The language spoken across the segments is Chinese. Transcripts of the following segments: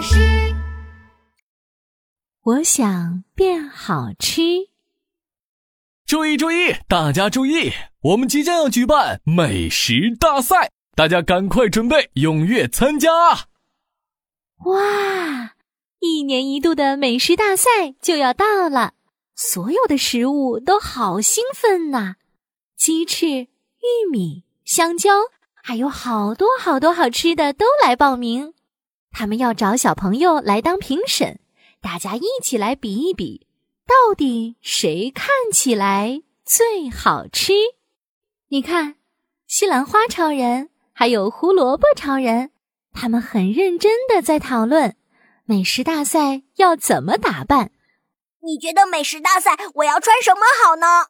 大师。我想变好吃。注意注意，大家注意，我们即将要举办美食大赛，大家赶快准备，踊跃参加啊！哇，一年一度的美食大赛就要到了，所有的食物都好兴奋呐！鸡翅、玉米、香蕉，还有好多好多好吃的都来报名。他们要找小朋友来当评审，大家一起来比一比，到底谁看起来最好吃？你看，西兰花超人还有胡萝卜超人，他们很认真的在讨论美食大赛要怎么打扮。你觉得美食大赛我要穿什么好呢？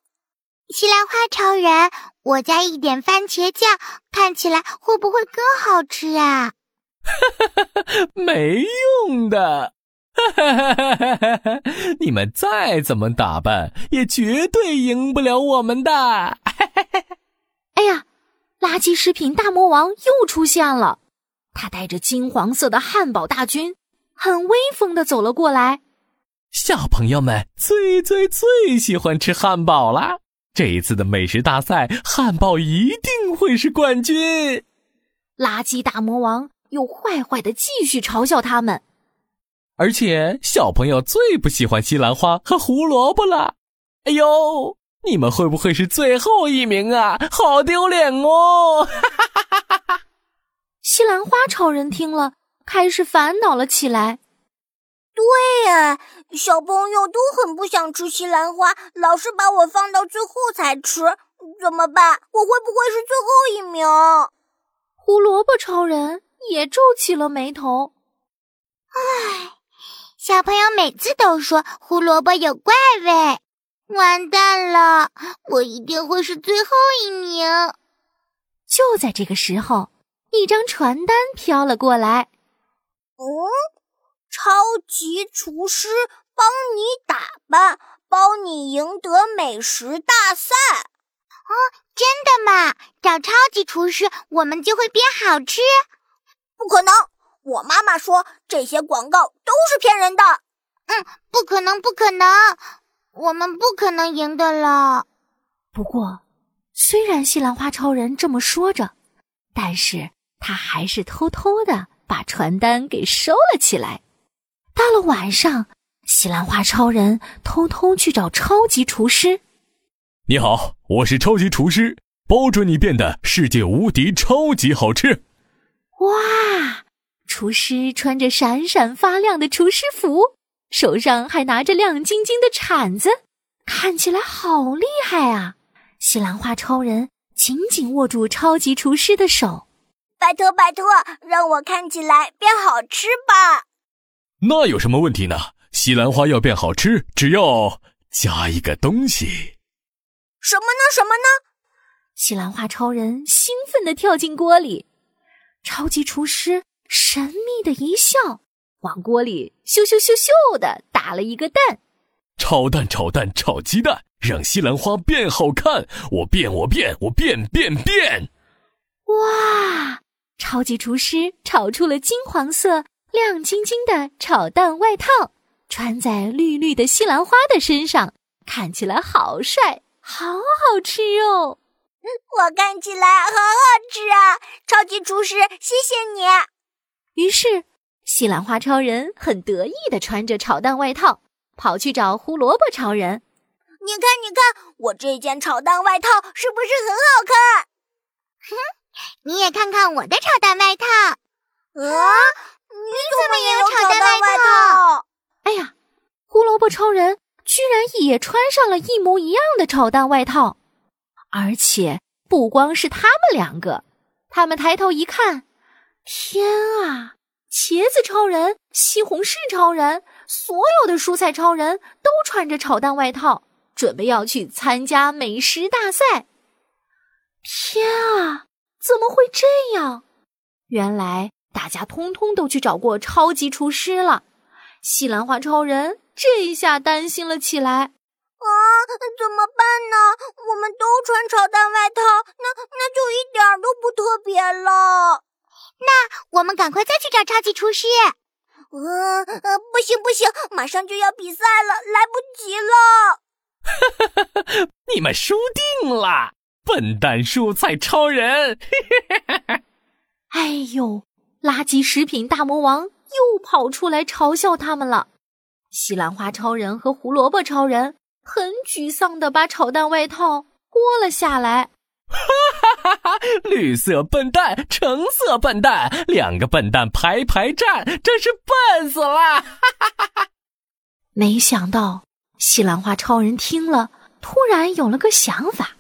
西兰花超人，我加一点番茄酱，看起来会不会更好吃啊？哈哈哈，没用的！哈哈哈哈哈哈！你们再怎么打扮，也绝对赢不了我们的！哈哈哈！哎呀，垃圾食品大魔王又出现了！他带着金黄色的汉堡大军，很威风的走了过来。小朋友们最最最喜欢吃汉堡啦！这一次的美食大赛，汉堡一定会是冠军！垃圾大魔王。又坏坏的继续嘲笑他们，而且小朋友最不喜欢西兰花和胡萝卜了。哎呦，你们会不会是最后一名啊？好丢脸哦！西兰花超人听了，开始烦恼了起来。对呀，小朋友都很不想吃西兰花，老是把我放到最后才吃，怎么办？我会不会是最后一名？胡萝卜超人。也皱起了眉头。唉，小朋友每次都说胡萝卜有怪味，完蛋了，我一定会是最后一名。就在这个时候，一张传单飘了过来。嗯，超级厨师帮你打扮，包你赢得美食大赛。哦，真的吗？找超级厨师，我们就会变好吃。不可能！我妈妈说这些广告都是骗人的。嗯，不可能，不可能，我们不可能赢的了。不过，虽然西兰花超人这么说着，但是他还是偷偷的把传单给收了起来。到了晚上，西兰花超人偷偷去找超级厨师。你好，我是超级厨师，包准你变得世界无敌超级好吃。哇！厨师穿着闪闪发亮的厨师服，手上还拿着亮晶晶的铲子，看起来好厉害啊！西兰花超人紧紧握住超级厨师的手，拜托拜托，让我看起来变好吃吧！那有什么问题呢？西兰花要变好吃，只要加一个东西。什么呢？什么呢？西兰花超人兴奋地跳进锅里。超级厨师神秘的一笑，往锅里咻咻咻咻的打了一个蛋。炒蛋，炒蛋，炒鸡蛋，让西兰花变好看。我变，我变，我变变变！哇！超级厨师炒出了金黄色、亮晶晶的炒蛋外套，穿在绿绿的西兰花的身上，看起来好帅，好好吃哦。我看起来好好吃啊！超级厨师，谢谢你。于是，西兰花超人很得意的穿着炒蛋外套，跑去找胡萝卜超人。你看，你看，我这件炒蛋外套是不是很好看？哼，你也看看我的炒蛋外套。啊，你怎么也有炒蛋外套？哎呀，胡萝卜超人居然也穿上了一模一样的炒蛋外套。而且不光是他们两个，他们抬头一看，天啊！茄子超人、西红柿超人，所有的蔬菜超人都穿着炒蛋外套，准备要去参加美食大赛。天啊！怎么会这样？原来大家通通都去找过超级厨师了。西兰花超人这一下担心了起来。啊，怎么办呢？我们都穿炒蛋外套，那别了。那我们赶快再去找超级厨师。呃呃，不行不行，马上就要比赛了，来不及了。你们输定了，笨蛋蔬菜超人！哎呦，垃圾食品大魔王又跑出来嘲笑他们了。西兰花超人和胡萝卜超人很沮丧的把炒蛋外套脱了下来。哈哈哈！绿色笨蛋，橙色笨蛋，两个笨蛋排排站，真是笨死了！哈哈哈哈！没想到西兰花超人听了，突然有了个想法：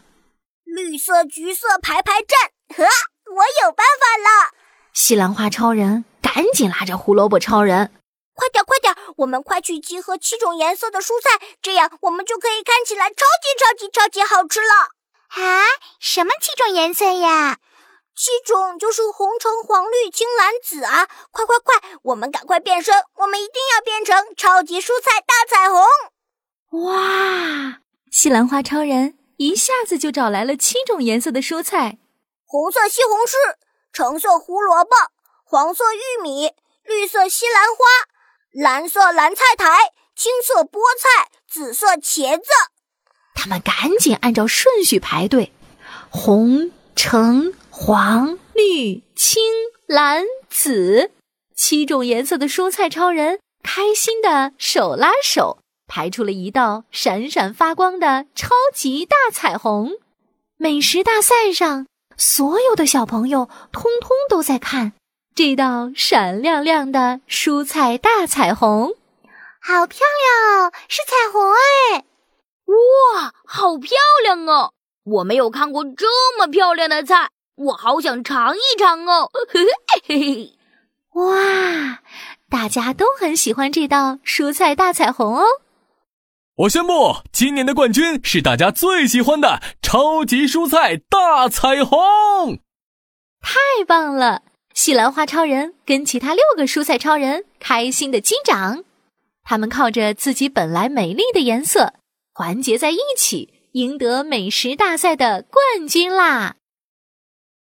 绿色、橘色排排站，呵，我有办法了！西兰花超人赶紧拉着胡萝卜超人。快点，快点！我们快去集合七种颜色的蔬菜，这样我们就可以看起来超级超级超级好吃了。啊，什么七种颜色呀？七种就是红、橙、黄、绿、青、蓝、紫啊！快快快，我们赶快变身！我们一定要变成超级蔬菜大彩虹！哇！西兰花超人一下子就找来了七种颜色的蔬菜：红色西红柿，橙色胡萝卜，黄色玉米，绿色西兰花。蓝色蓝菜苔，青色菠菜，紫色茄子。他们赶紧按照顺序排队：红、橙、黄、绿、青、蓝、紫，七种颜色的蔬菜超人开心的手拉手，排出了一道闪闪发光的超级大彩虹。美食大赛上，所有的小朋友通通都在看。这道闪亮亮的蔬菜大彩虹，好漂亮哦！是彩虹哎！哇，好漂亮哦！我没有看过这么漂亮的菜，我好想尝一尝哦！嘿嘿嘿！哇，大家都很喜欢这道蔬菜大彩虹哦！我宣布，今年的冠军是大家最喜欢的超级蔬菜大彩虹！太棒了！西兰花超人跟其他六个蔬菜超人开心的击掌，他们靠着自己本来美丽的颜色，团结在一起，赢得美食大赛的冠军啦！